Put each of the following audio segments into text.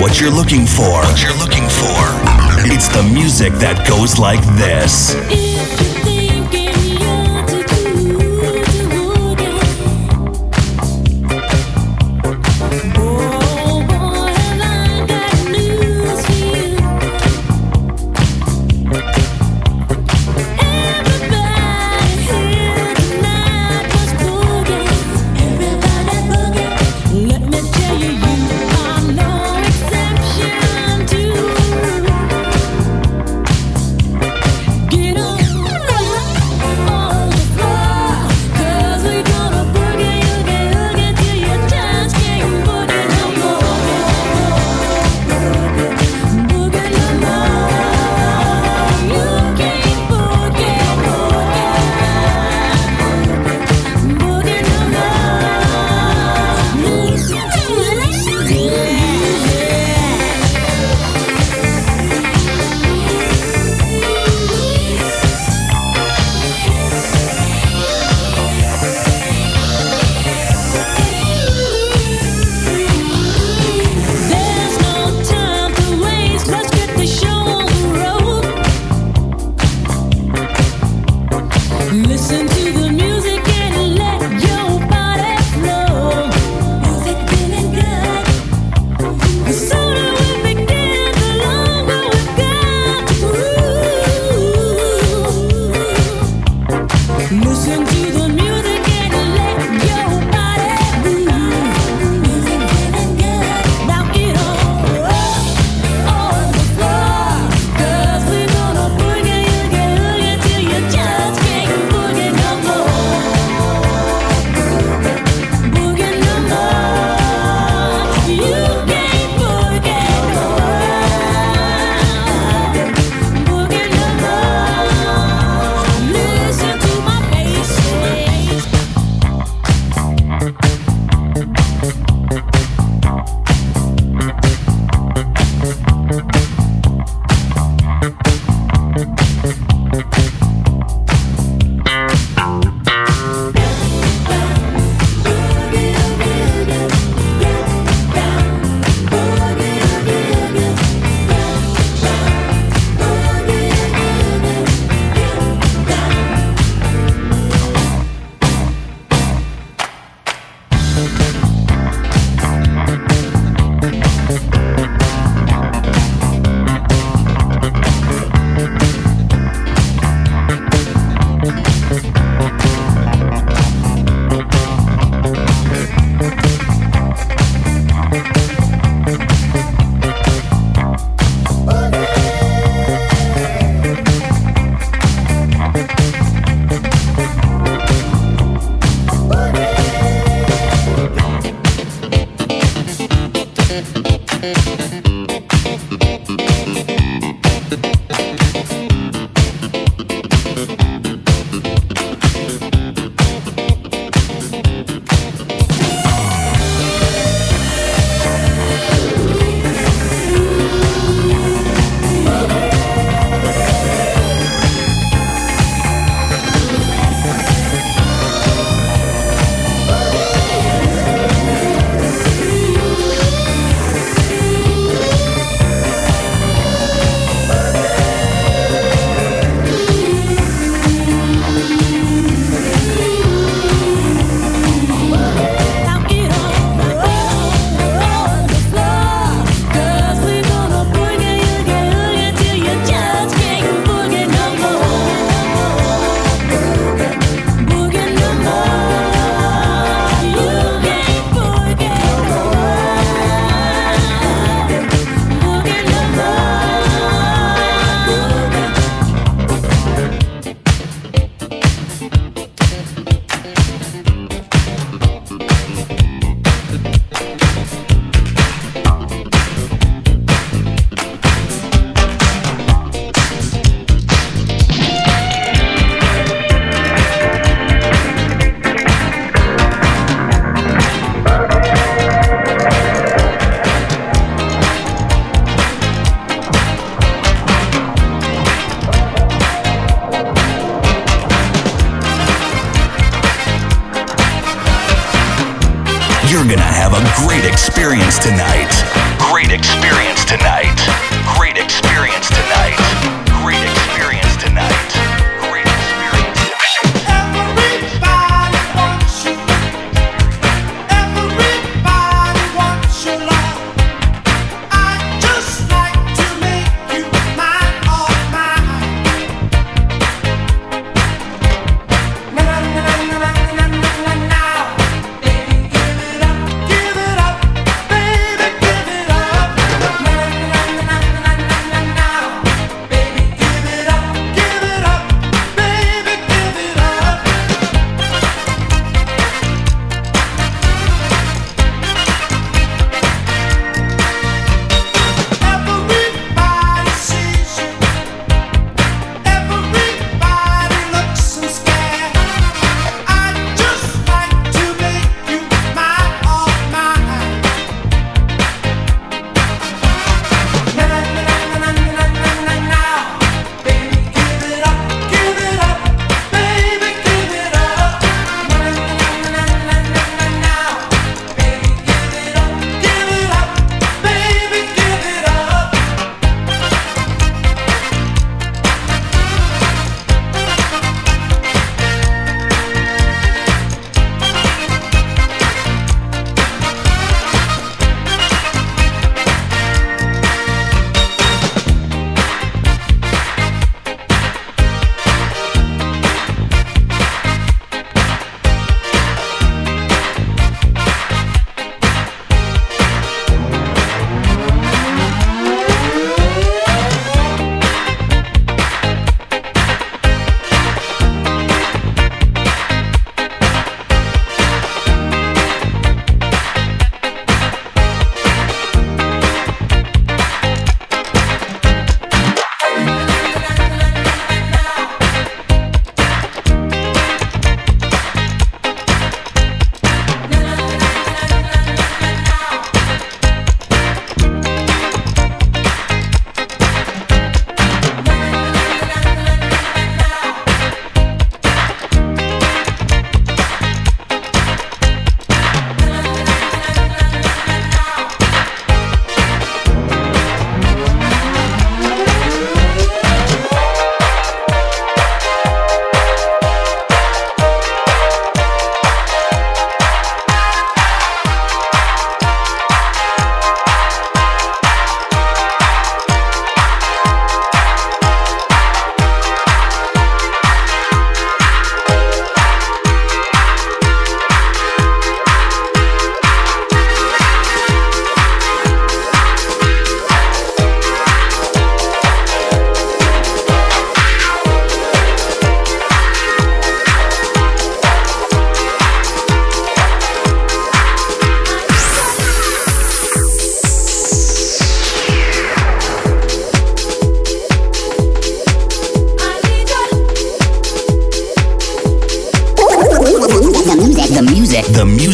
what you're looking for. What you're looking for. It's the music that goes like this.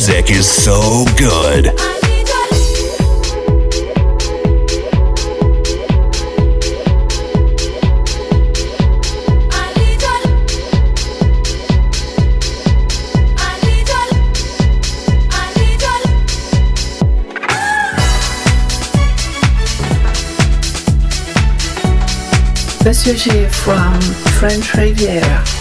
Music is so good. G from French Riviera.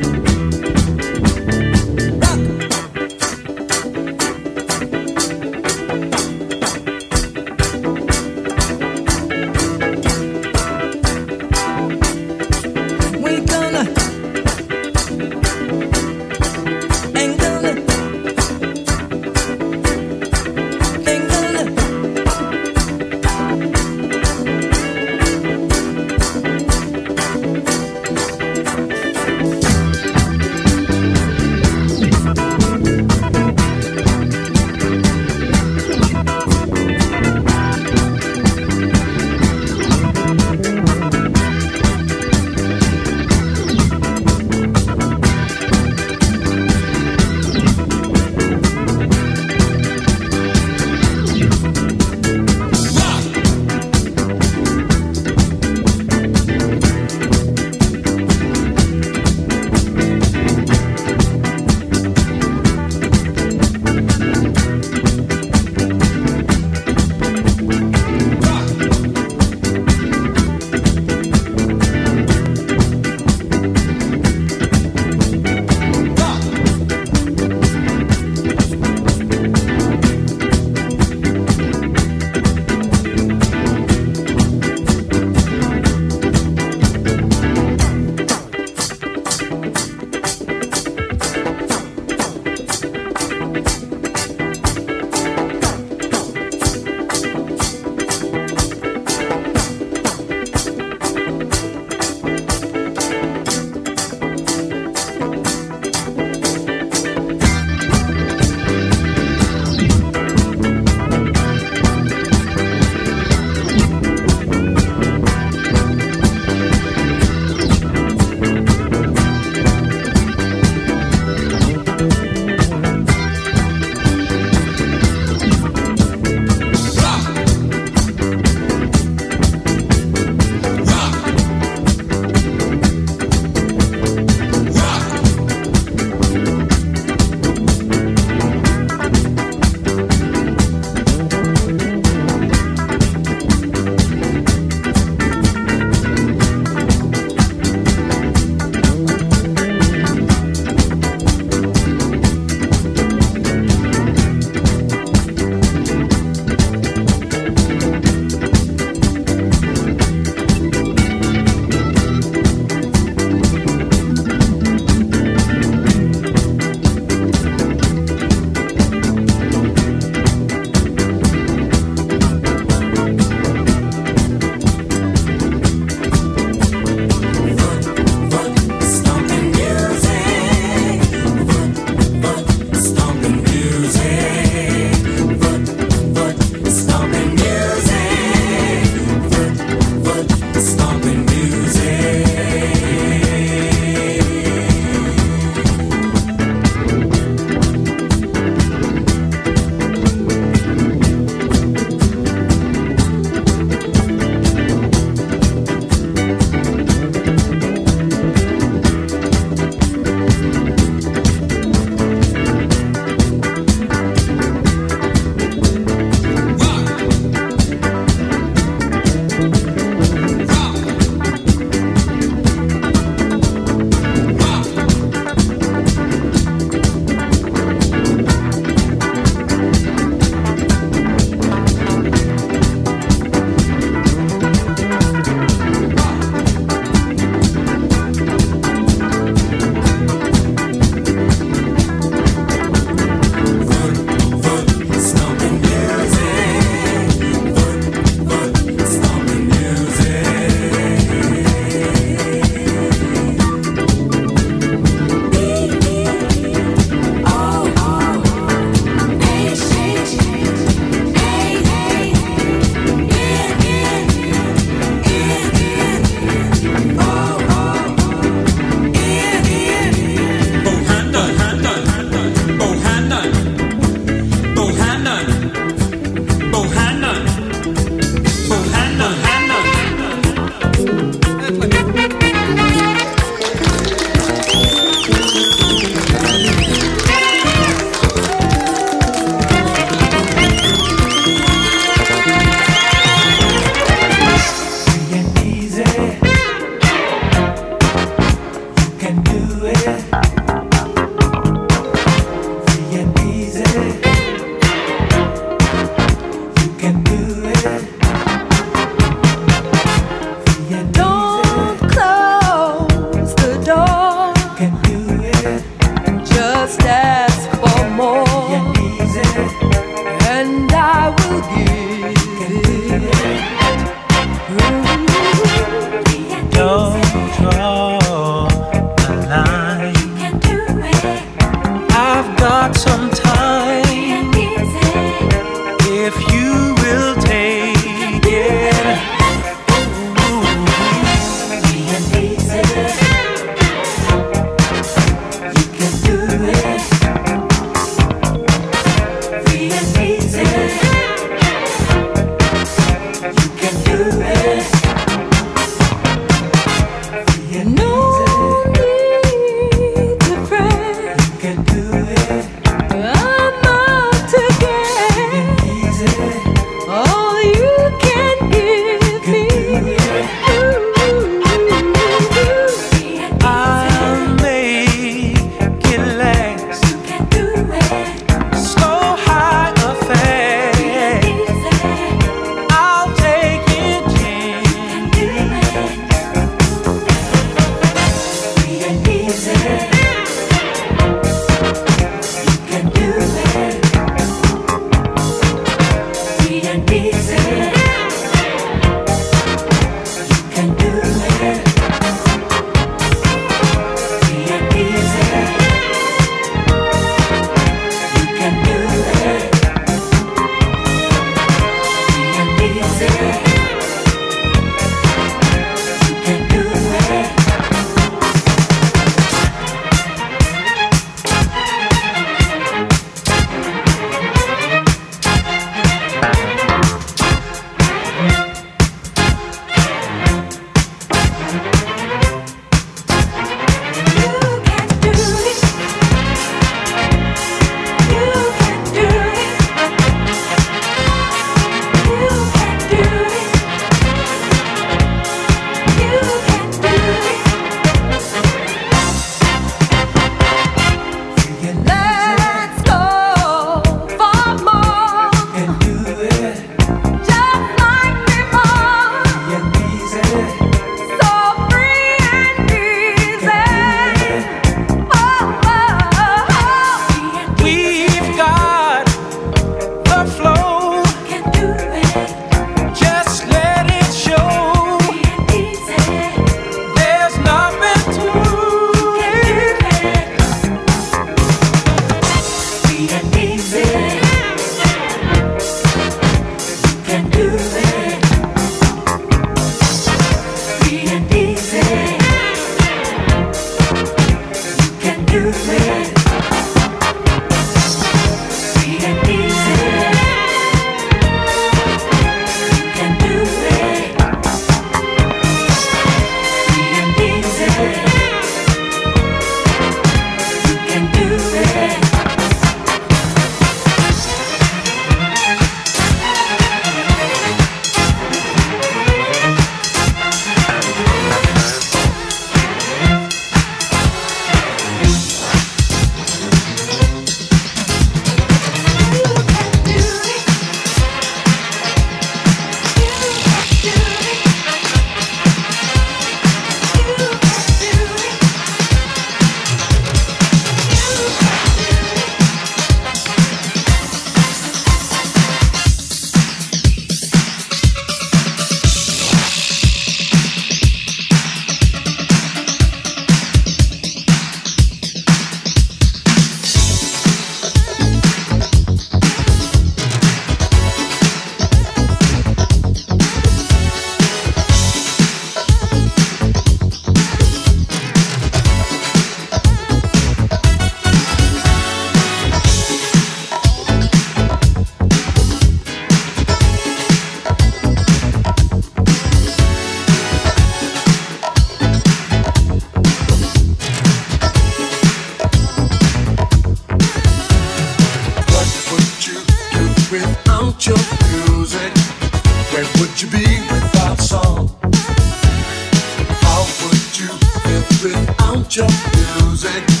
Music?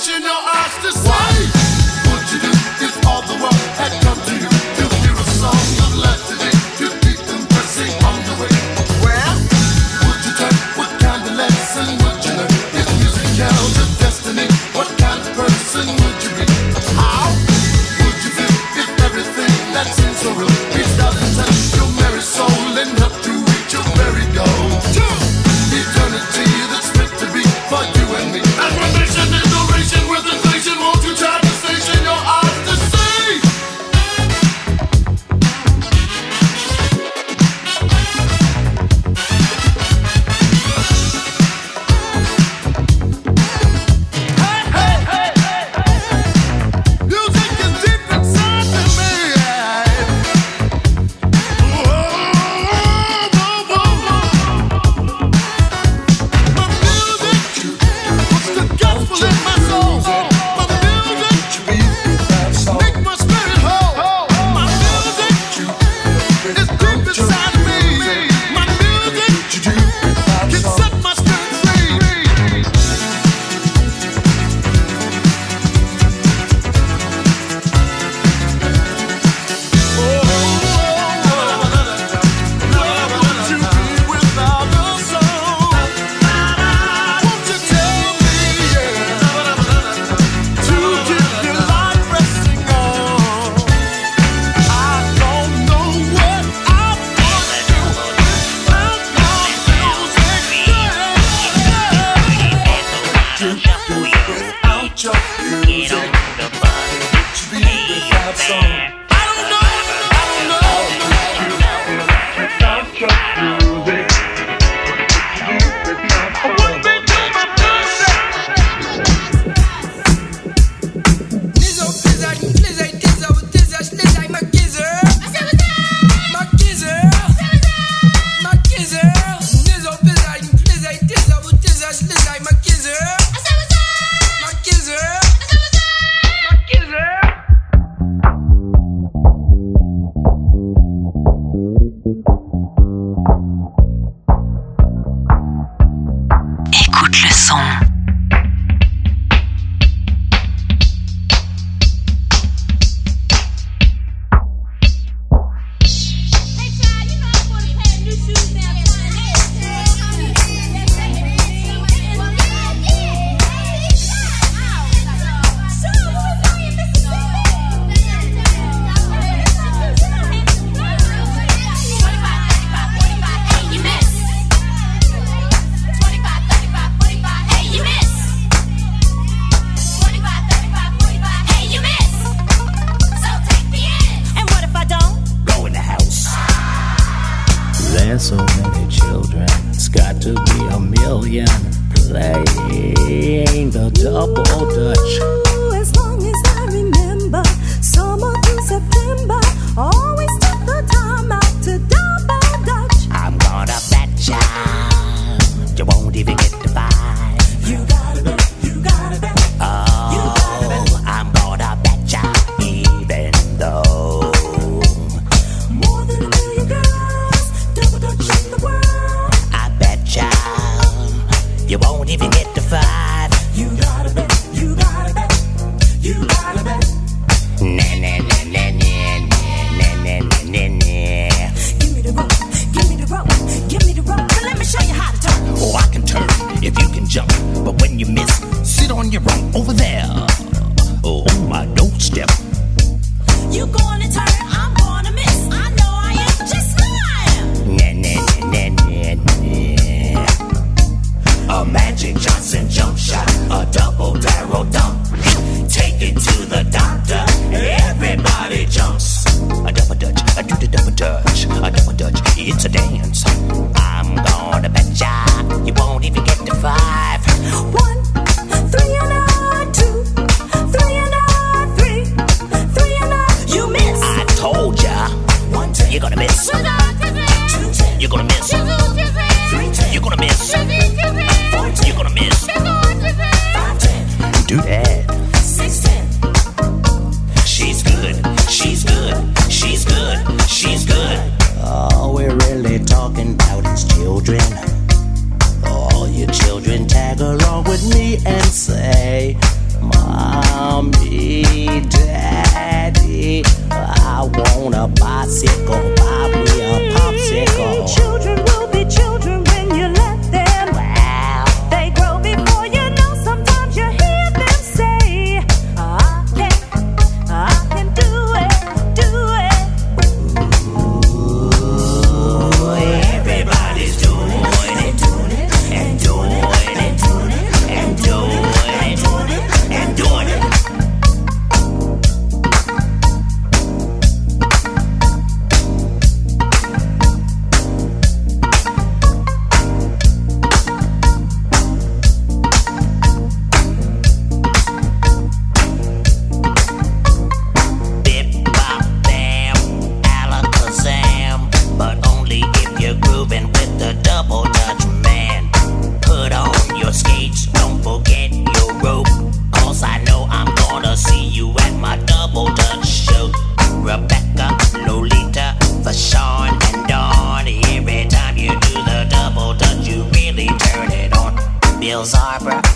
original ostracized. Why?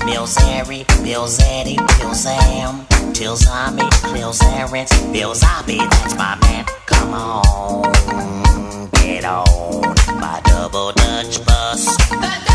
Mills Harry, Bills Eddie, Bill Sam, Till Zombie, Bill Zarens, Bill Zombie, that's my man. Come on, get on my double Dutch bus.